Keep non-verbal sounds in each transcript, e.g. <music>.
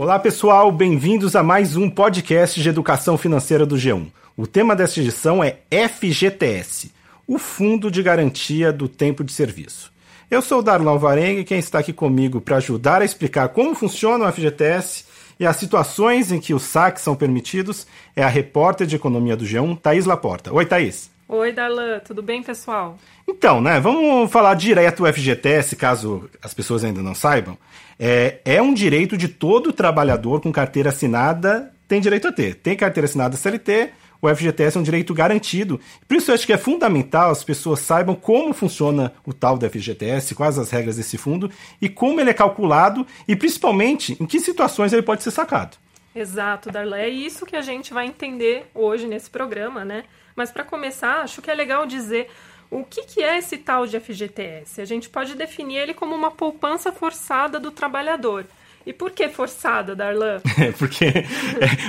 Olá pessoal, bem-vindos a mais um podcast de educação financeira do G1. O tema desta edição é FGTS, o Fundo de Garantia do Tempo de Serviço. Eu sou o Darlan Alvarenga e quem está aqui comigo para ajudar a explicar como funciona o FGTS e as situações em que os saques são permitidos é a repórter de economia do G1, Thaís Laporta. Oi, Thaís. Oi, Darlan, tudo bem, pessoal? Então, né, vamos falar direto do FGTS, caso as pessoas ainda não saibam. É, é um direito de todo trabalhador com carteira assinada tem direito a ter. Tem carteira assinada CLT, o FGTS é um direito garantido. Por isso eu acho que é fundamental as pessoas saibam como funciona o tal do FGTS, quais as regras desse fundo e como ele é calculado e principalmente em que situações ele pode ser sacado. Exato, Darlé. É isso que a gente vai entender hoje nesse programa, né? Mas para começar, acho que é legal dizer o que, que é esse tal de FGTS. A gente pode definir ele como uma poupança forçada do trabalhador. E por que forçada, Darlan? <laughs> É, porque é,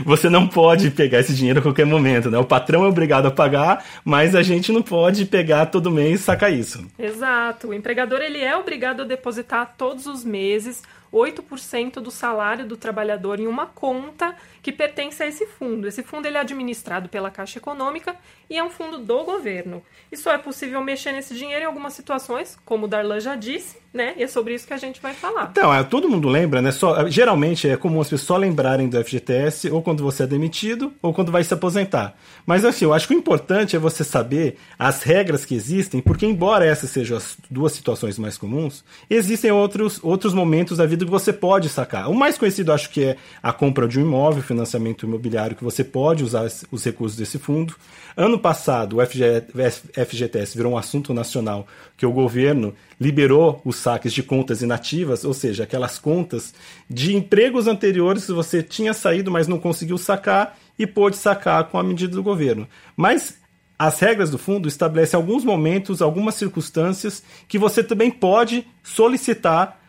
você não pode pegar esse dinheiro a qualquer momento, né? O patrão é obrigado a pagar, mas a gente não pode pegar todo mês e sacar isso. Exato. O empregador ele é obrigado a depositar todos os meses 8% do salário do trabalhador em uma conta que pertence a esse fundo. Esse fundo ele é administrado pela Caixa Econômica e é um fundo do governo. E só é possível mexer nesse dinheiro em algumas situações, como o Darlan já disse, né? E é sobre isso que a gente vai falar. Então, é, todo mundo lembra, né? Só, geralmente é comum as pessoas só lembrarem do FGTS ou quando você é demitido ou quando vai se aposentar. Mas assim, eu acho que o importante é você saber as regras que existem, porque embora essas sejam as duas situações mais comuns, existem outros, outros momentos da vida que você pode sacar. O mais conhecido acho que é a compra de um imóvel, financiamento imobiliário, que você pode usar os recursos desse fundo. Ano passado, o FGTS virou um assunto nacional que o governo liberou os saques de contas inativas, ou seja, aquelas contas de empregos anteriores que você tinha saído, mas não conseguiu sacar e pôde sacar com a medida do governo. Mas as regras do fundo estabelecem alguns momentos, algumas circunstâncias que você também pode solicitar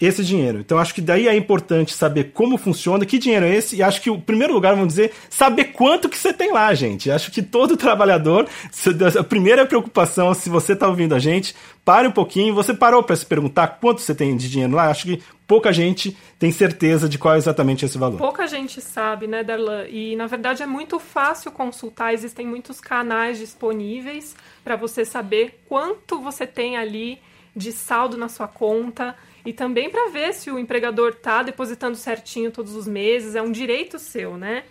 esse dinheiro. Então acho que daí é importante saber como funciona, que dinheiro é esse, e acho que o primeiro lugar, vamos dizer, saber quanto que você tem lá, gente. Acho que todo <laughs> trabalhador, a primeira preocupação, se você está ouvindo a gente, pare um pouquinho, você parou para se perguntar quanto você tem de dinheiro lá? Acho que pouca gente tem certeza de qual é exatamente esse valor. Pouca gente sabe, né, Darlan? E na verdade é muito fácil consultar, existem muitos canais disponíveis para você saber quanto você tem ali de saldo na sua conta e também para ver se o empregador está depositando certinho todos os meses, é um direito seu, né?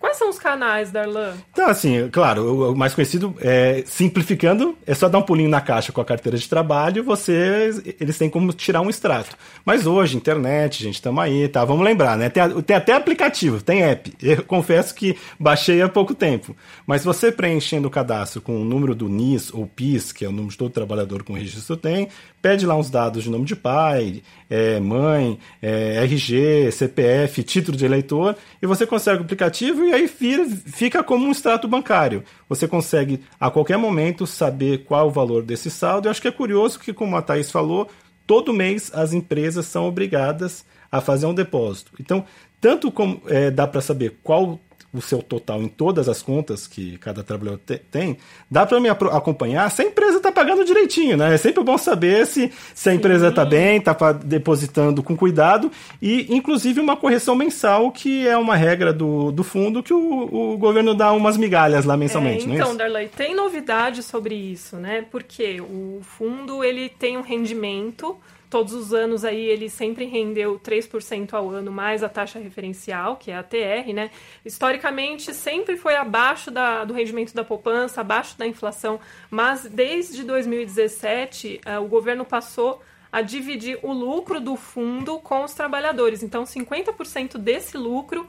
Quais são os canais, Darlan? Então, assim, claro, o mais conhecido, é, simplificando, é só dar um pulinho na caixa com a carteira de trabalho, você, eles têm como tirar um extrato. Mas hoje, internet, gente, estamos aí, tá? Vamos lembrar, né? Tem, tem, até aplicativo, tem app. <laughs> Eu confesso que baixei há pouco tempo. Mas você preenchendo o cadastro com o número do NIS ou PIS, que é o número de todo trabalhador com registro tem, pede lá uns dados de nome de pai, é, mãe, é, RG, CPF, título de eleitor, e você consegue o aplicativo e aí fica como um extrato bancário. Você consegue a qualquer momento saber qual o valor desse saldo. Eu acho que é curioso que, como a Thaís falou, todo mês as empresas são obrigadas a fazer um depósito. Então, tanto como é, dá para saber qual o seu total em todas as contas que cada trabalhador te, tem, dá para me acompanhar se a empresa está pagando direitinho, né? É sempre bom saber se, se a empresa está bem, está depositando com cuidado e, inclusive, uma correção mensal, que é uma regra do, do fundo que o, o governo dá umas migalhas lá mensalmente, é, então, não é isso? Darley, tem novidade sobre isso, né? Porque o fundo ele tem um rendimento todos os anos aí ele sempre rendeu 3% ao ano mais a taxa referencial, que é a TR, né? Historicamente sempre foi abaixo da, do rendimento da poupança, abaixo da inflação, mas desde 2017 uh, eh, o governo passou a dividir o lucro do fundo com os trabalhadores. Então 50% desse lucro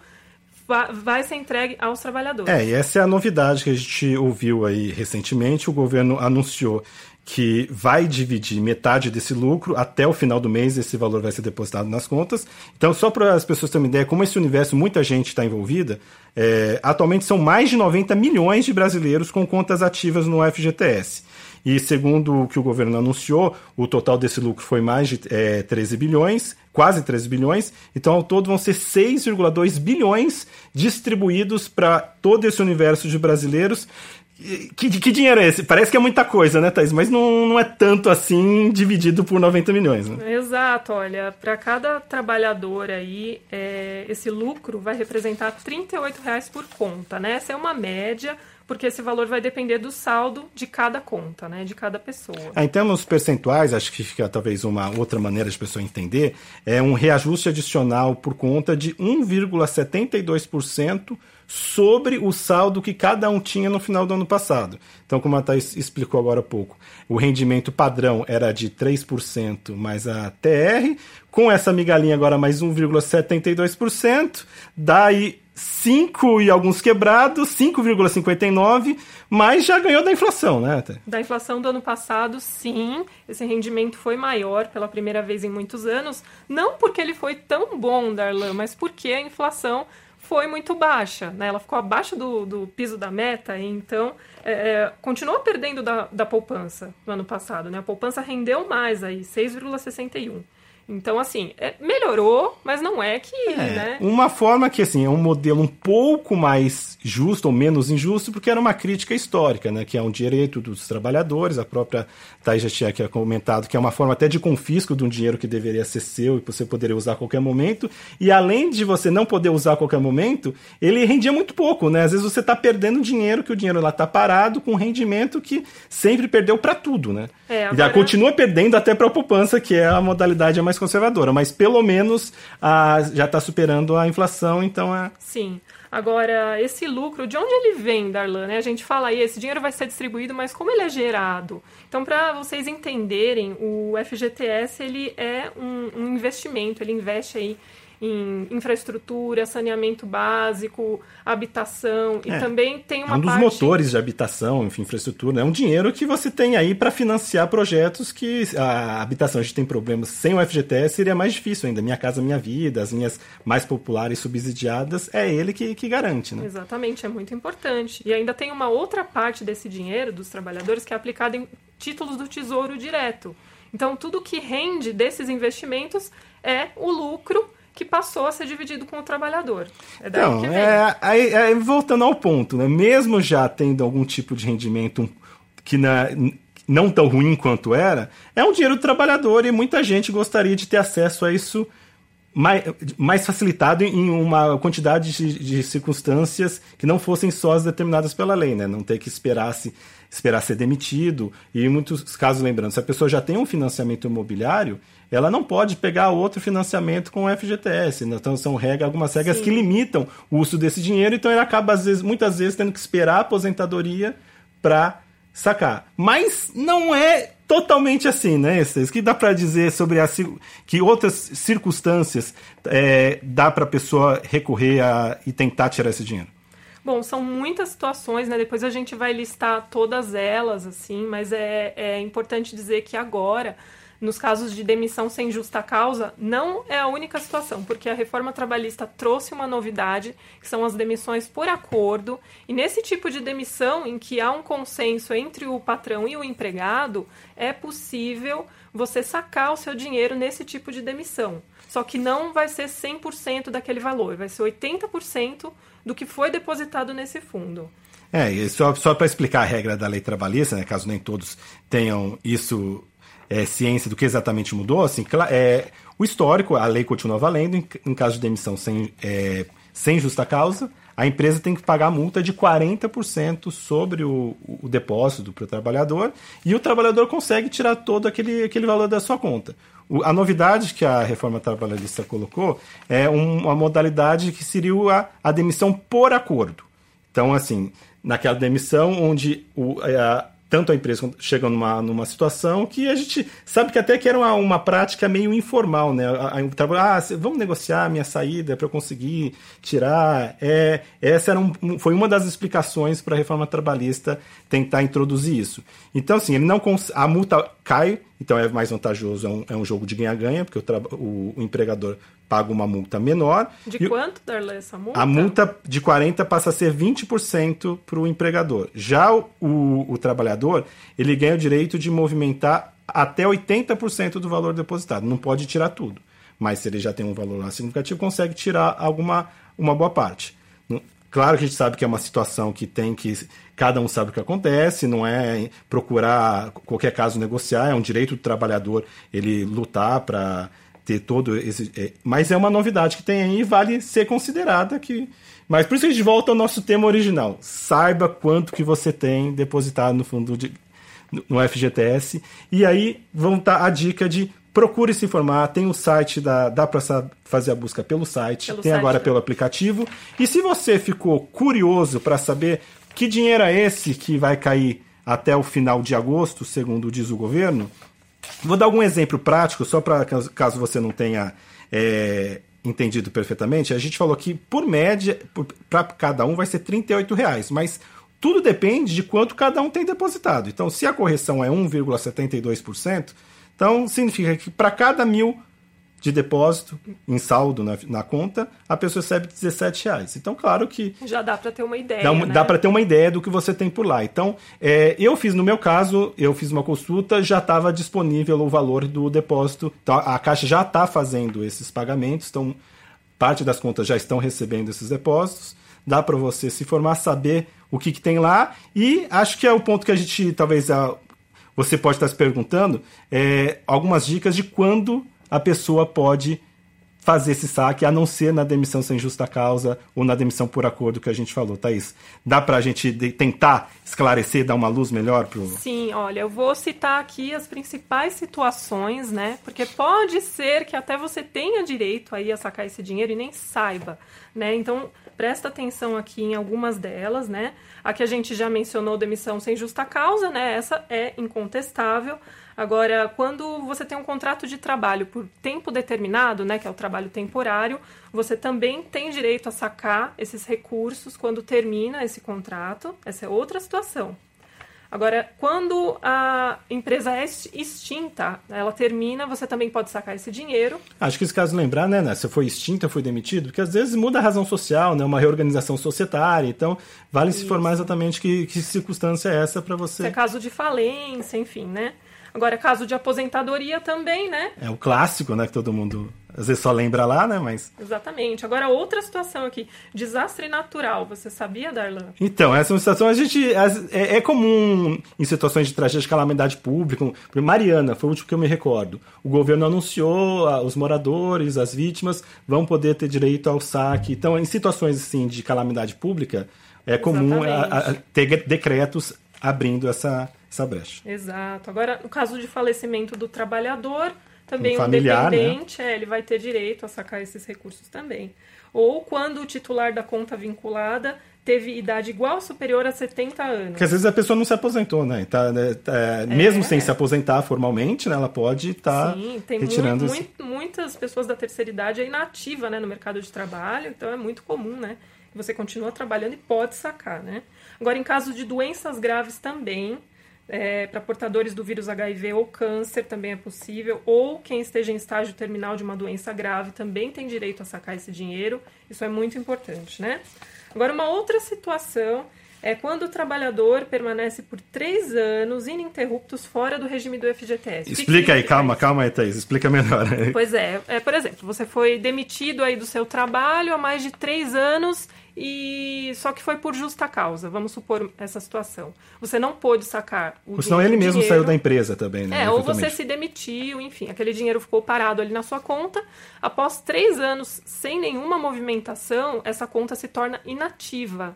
vai ser entregue aos trabalhadores. É, e essa é a novidade que a gente ouviu aí recentemente. O governo anunciou que vai dividir metade desse lucro até o final do mês, esse valor vai ser depositado nas contas. Então, só para as pessoas terem uma ideia, como esse universo muita gente está envolvida, é, atualmente são mais de 90 milhões de brasileiros com contas ativas no FGTS. E segundo o que o governo anunciou, o total desse lucro foi mais de é, 13 bilhões, quase 13 bilhões. Então, ao todo, vão ser 6,2 bilhões distribuídos para todo esse universo de brasileiros Que, que, dinheiro é esse? Parece que é muita coisa, né, Thaís? Mas não, não é tanto assim dividido por 90 milhões, né? Exato, olha, para cada trabalhador aí, é, esse lucro vai representar R$ reais por conta, né? Essa é uma média, porque esse valor vai depender do saldo de cada conta, né? De cada pessoa. Ah, em termos percentuais, acho que fica talvez uma outra maneira de pessoa entender, é um reajuste adicional por conta de 1,72% sobre o saldo que cada um tinha no final do ano passado. Então, como a Thais explicou agora há pouco, o rendimento padrão era de 3% mais a TR, com essa migalhinha agora mais 1,72%, dá aí 5 e alguns quebrados, 5,59, mas já ganhou da inflação, né? Da inflação do ano passado, sim. Esse rendimento foi maior pela primeira vez em muitos anos. Não porque ele foi tão bom, Darlan, mas porque a inflação foi muito baixa, né? Ela ficou abaixo do, do piso da meta, então é, é, continua perdendo da, da poupança no ano passado, né? A poupança rendeu mais aí, 6,61. Então, assim, é, melhorou, mas não é que. É, né? Uma forma que, assim, é um modelo um pouco mais justo ou menos injusto, porque era uma crítica histórica, né? Que é um direito dos trabalhadores, a própria Thais já tinha comentado que é uma forma até de confisco de um dinheiro que deveria ser seu e você poderia usar a qualquer momento. E além de você não poder usar a qualquer momento, ele rendia muito pouco, né? Às vezes você está perdendo dinheiro, que o dinheiro lá está parado, com um rendimento que sempre perdeu para tudo, né? É, agora... E continua perdendo até para a poupança, que é a modalidade mais conservadora, mas pelo menos a, já está superando a inflação, então é. Sim. Agora, esse lucro, de onde ele vem, Darlan? Né? A gente fala aí, esse dinheiro vai ser distribuído, mas como ele é gerado? Então, para vocês entenderem, o FGTS ele é um, um investimento, ele investe aí em infraestrutura, saneamento básico, habitação e é, também tem uma é um dos parte... motores de habitação, enfim, infraestrutura. É um dinheiro que você tem aí para financiar projetos que a habitação a gente tem problemas sem o FGTS seria mais difícil ainda. Minha casa, minha vida, as linhas mais populares subsidiadas é ele que, que garante, né? Exatamente, é muito importante. E ainda tem uma outra parte desse dinheiro dos trabalhadores que é aplicado em títulos do Tesouro direto. Então, tudo que rende desses investimentos é o lucro passou a ser dividido com o trabalhador. É daí então, que vem. É, aí, é, voltando ao ponto, né? mesmo já tendo algum tipo de rendimento que na, não tão ruim quanto era, é um dinheiro do trabalhador e muita gente gostaria de ter acesso a isso mais, mais facilitado em uma quantidade de, de, circunstâncias que não fossem só as determinadas pela lei, né? Não ter que esperar, se, esperar ser demitido. E em muitos casos, lembrando, se a pessoa já tem um financiamento imobiliário, ela não pode pegar outro financiamento com o FGTS. Né? Então são regras, algumas regras Sim. que limitam o uso desse dinheiro, então ele acaba, às vezes, muitas vezes, tendo que esperar a aposentadoria para sacar. Mas não é totalmente assim, né? Isso que dá para dizer sobre a, que outras circunstâncias é, dá para a pessoa recorrer a, e tentar tirar esse dinheiro? Bom, são muitas situações, né? Depois a gente vai listar todas elas, assim, mas é, é importante dizer que agora nos casos de demissão sem justa causa, não é a única situação, porque a reforma trabalhista trouxe uma novidade, que são as demissões por acordo, e nesse tipo de demissão, em que há um consenso entre o patrão e o empregado, é possível você sacar o seu dinheiro nesse tipo de demissão. Só que não vai ser 100% daquele valor, vai ser 80% do que foi depositado nesse fundo. É, e só, só para explicar a regra da lei trabalhista, né, caso nem todos tenham isso é, ciência do que exatamente mudou, assim, é, o histórico, a lei continua valendo, em, em caso de demissão sem, é, sem justa causa, a empresa tem que pagar multa de 40% sobre o, o depósito para o trabalhador e o trabalhador consegue tirar todo aquele, aquele valor da sua conta. O, a novidade que a reforma trabalhista colocou é um, uma modalidade que seria a, a demissão por acordo. Então, assim, naquela demissão onde o, a, tanto a empresa chega numa, numa situação que a gente sabe que até que era uma, uma prática meio informal, né? A, a, ah, vamos negociar a minha saída para eu conseguir tirar. É, essa era um, foi uma das explicações para a reforma trabalhista tentar introduzir isso. Então, assim, ele não a multa cai, então é mais vantajoso, é um, é um jogo de ganha-ganha, porque o, o, o empregador paga uma multa menor. De quanto, Darley, essa multa? A multa de 40% passa a ser 20% para o empregador. Já o, o, o, trabalhador, ele ganha o direito de movimentar até 80% do valor depositado. Não pode tirar tudo. Mas se ele já tem um valor lá significativo, consegue tirar alguma uma boa parte. Claro que a gente sabe que é uma situação que tem que. Cada um sabe o que acontece, não é procurar qualquer caso negociar, é um direito do trabalhador ele lutar para ter todo esse. É, mas é uma novidade que tem aí e vale ser considerada que. Mas por isso a gente volta ao nosso tema original. Saiba quanto que você tem depositado no fundo de, no FGTS. E aí vão estar a dica de procure se informar, tem o site, da, dá para fazer a busca pelo site, pelo tem site, agora né? pelo aplicativo. E se você ficou curioso para saber que dinheiro é esse que vai cair até o final de agosto, segundo diz o governo, vou dar algum exemplo prático, só para caso você não tenha é, entendido perfeitamente. A gente falou que, por média, para cada um vai ser R$ reais, mas tudo depende de quanto cada um tem depositado. Então, se a correção é 1,72%, então, significa que para cada mil de depósito em saldo na, na, conta, a pessoa recebe 17 reais. Então, claro que. Já dá para ter uma ideia. Dá, né? dá para ter uma ideia do que você tem por lá. Então, é, eu fiz, no meu caso, eu fiz uma consulta, já estava disponível o valor do depósito. Então, a Caixa já está fazendo esses pagamentos, então, parte das contas já estão recebendo esses depósitos. Dá para você se informar, saber o que, que tem lá. E acho que é o ponto que a gente talvez você pode estar se perguntando é, algumas dicas de quando a pessoa pode fazer esse saque, a não ser na demissão sem justa causa ou na demissão por acordo que a gente falou, Thaís. Dá para a gente tentar esclarecer, dar uma luz melhor para Sim, olha, eu vou citar aqui as principais situações, né? Porque pode ser que até você tenha direito aí a sacar esse dinheiro e nem saiba, né? Então, presta atenção aqui em algumas delas, né? A que a gente já mencionou, demissão sem justa causa, né? Essa é incontestável. Agora, quando você tem um contrato de trabalho por tempo determinado, né, que é o trabalho temporário, você também tem direito a sacar esses recursos quando termina esse contrato. Essa é outra situação. Agora, quando a empresa é extinta, ela termina, você também pode sacar esse dinheiro. Acho que esse caso lembrar, né, né, se foi extinta, foi demitido, porque às vezes muda a razão social, né, uma reorganização societária, então vale Isso. se informar exatamente que, que circunstância é essa para você. Se é caso de falência, enfim, né? Agora, caso de aposentadoria também, né? É o clássico, né? Que todo mundo às vezes só lembra lá, né? Mas. Exatamente. Agora, outra situação aqui: desastre natural. Você sabia, Darlan? Então, essa é uma situação a gente. É, é comum em situações de tragédia de calamidade pública. Mariana, foi o último que eu me recordo. O governo anunciou os moradores, as vítimas, vão poder ter direito ao saque. Então, em situações assim de calamidade pública, é comum a, a, ter decretos abrindo essa essa brecha. Exato. Agora, no caso de falecimento do trabalhador, também um familiar, o né? dependente, né? é, ele vai ter direito a sacar esses recursos também. Ou quando o titular da conta vinculada teve idade igual ou superior a 70 anos. Porque às vezes a pessoa não se aposentou, né? Tá, né, tá é, mesmo sem se aposentar formalmente, né, ela pode estar tá Sim, tem retirando muito, muito, muitas pessoas da terceira idade aí nativa né, no mercado de trabalho, então é muito comum, né? Você continua trabalhando e pode sacar, né? Agora, em caso de doenças graves também, é, para portadores do vírus HIV ou câncer também é possível, ou quem esteja em estágio terminal de uma doença grave também tem direito a sacar esse dinheiro. Isso é muito importante, né? Agora, uma outra situação é quando o trabalhador permanece por três anos ininterruptos fora do regime do FGTS. Explica aí, calma, calma aí, Thaís, explica melhor. Pois é, é, por exemplo, você foi demitido aí do seu trabalho há mais de três anos e só que foi por justa causa, vamos supor essa situação. Você não pôde sacar o Ou senão ele mesmo dinheiro, saiu da empresa também, né? É, ou você se demitiu, enfim, aquele dinheiro ficou parado ali na sua conta. Após três anos sem nenhuma movimentação, essa conta se torna inativa.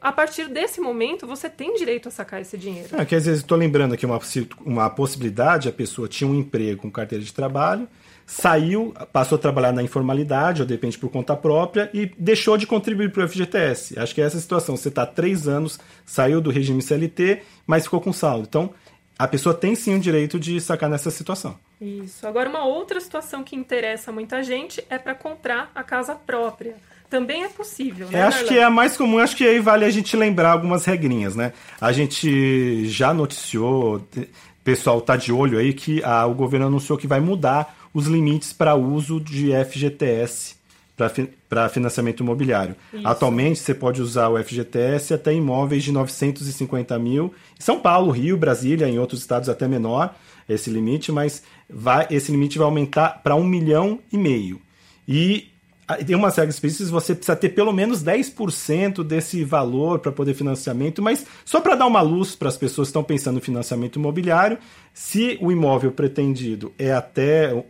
A partir desse momento, você tem direito a sacar esse dinheiro. É, que às vezes estou lembrando aqui uma, uma possibilidade, a pessoa tinha um emprego com carteira de trabalho, saiu, passou a trabalhar na informalidade, ou depende por conta própria, e deixou de contribuir para o FGTS. Acho que é essa situação. Você está três anos, saiu do regime CLT, mas ficou com saldo. Então, a pessoa tem sim o direito de sacar nessa situação. Isso. Agora, uma outra situação que interessa muita gente é para comprar a casa própria. Também é possível, né? É, acho que é a mais comum, acho que aí vale a gente lembrar algumas regrinhas, né? A gente já noticiou, o pessoal tá de olho aí que a, o governo anunciou que vai mudar os limites para uso de FGTS para financiamento imobiliário. Isso. Atualmente, você pode usar o FGTS até imóveis de 950 mil. São Paulo, Rio, Brasília, em outros estados até menor esse limite, mas vai, esse limite vai aumentar para um milhão e meio. E tem umas regras específicas, você precisa ter pelo menos 10% desse valor para poder financiamento, mas só para dar uma luz para as pessoas que estão pensando em financiamento imobiliário, se o imóvel pretendido é até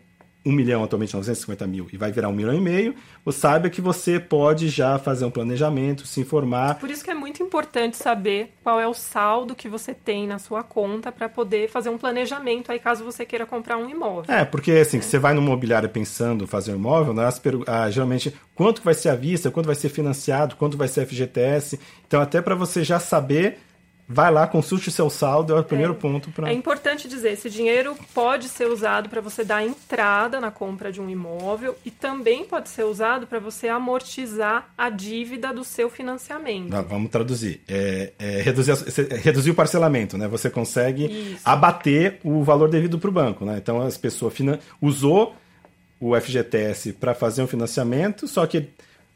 1 milhão, atualmente 950 mil, e vai virar 1 milhão e meio, você saiba que você pode já fazer um planejamento, se informar. Por isso que é muito importante saber qual é o saldo que você tem na sua conta para poder fazer um planejamento aí caso você queira comprar um imóvel. É, porque assim, é. você vai no mobiliário pensando fazer um imóvel, né, ah, geralmente quanto vai ser a vista, quanto vai ser financiado, quanto vai ser FGTS. Então, até para você já saber Vai lá, consulte o seu saldo, é o primeiro é, ponto para. É importante dizer, esse dinheiro pode ser usado para você dar entrada na compra de um imóvel e também pode ser usado para você amortizar a dívida do seu financiamento. Não, vamos traduzir. É, é reduzir, reduzir o parcelamento, né? Você consegue Isso. abater o valor devido para o banco, né? Então as pessoas finan... usou o FGTS para fazer um financiamento, só que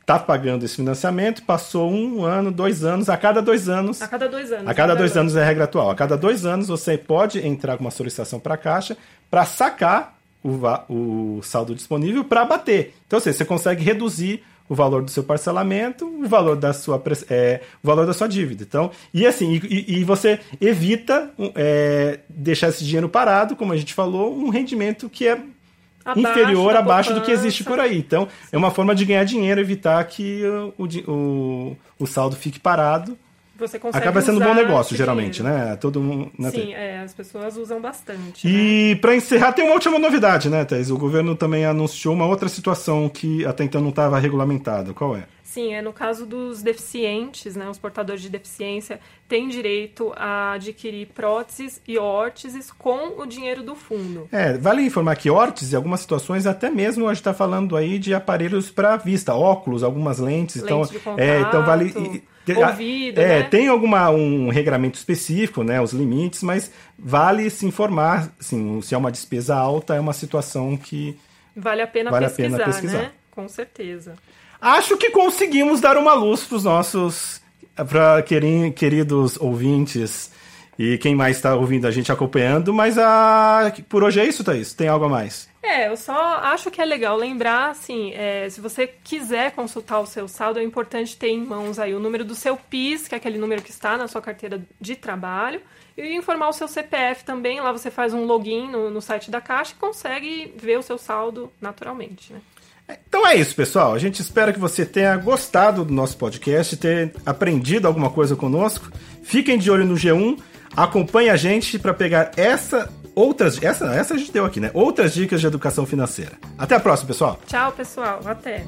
está pagando esse financiamento, passou um ano, dois anos, a cada dois anos. A cada dois anos. A cada dois anos é a regra atual. A cada dois anos você pode entrar com uma solicitação para a Caixa para sacar o, o saldo disponível para bater. Então, assim, você consegue reduzir o valor do seu parcelamento, o valor da sua, é, o valor da sua dívida. Então, e assim, e, e você evita é, deixar esse dinheiro parado, como a gente falou, um rendimento que é abaixo inferior abaixo do que existe por aí. Então, é uma forma de ganhar dinheiro, evitar que o, o, o saldo fique parado. Acaba sendo um bom negócio, geralmente, dinheiro. né? Todo mundo. Né, Sim, é, as pessoas usam bastante. E né? para encerrar, tem uma última novidade, né, Thais? O governo também anunciou uma outra situação que até então não estava regulamentada. Qual é? Sim, é no caso dos deficientes, né, os portadores de deficiência têm direito a adquirir próteses e órteses com o dinheiro do fundo. É, vale informar que órteses, em algumas situações, até mesmo a gente está falando aí de aparelhos para vista, óculos, algumas lentes. lentes então, de contato, é, então vale. Ouvido, é, né? tem alguma um regramento específico, né, os limites, mas vale se informar, assim, se é uma despesa alta, é uma situação que vale a pena, vale pesquisar, a pena pesquisar, né? Com certeza. Acho que conseguimos dar uma luz para os nossos para queridos ouvintes e quem mais está ouvindo a gente acompanhando, mas a, por hoje é isso, Thaís? Tem algo a mais? É, eu só acho que é legal lembrar, assim, é, se você quiser consultar o seu saldo, é importante ter em mãos aí o número do seu PIS, que é aquele número que está na sua carteira de trabalho, e informar o seu CPF também. Lá você faz um login no, no site da Caixa e consegue ver o seu saldo naturalmente, né? Então é isso, pessoal. A gente espera que você tenha gostado do nosso podcast, ter aprendido alguma coisa conosco. Fiquem de olho no G1, acompanhe a gente para pegar essa outras essa essa a gente deu aqui, né? Outras dicas de educação financeira. Até a próxima, pessoal. Tchau, pessoal. Até.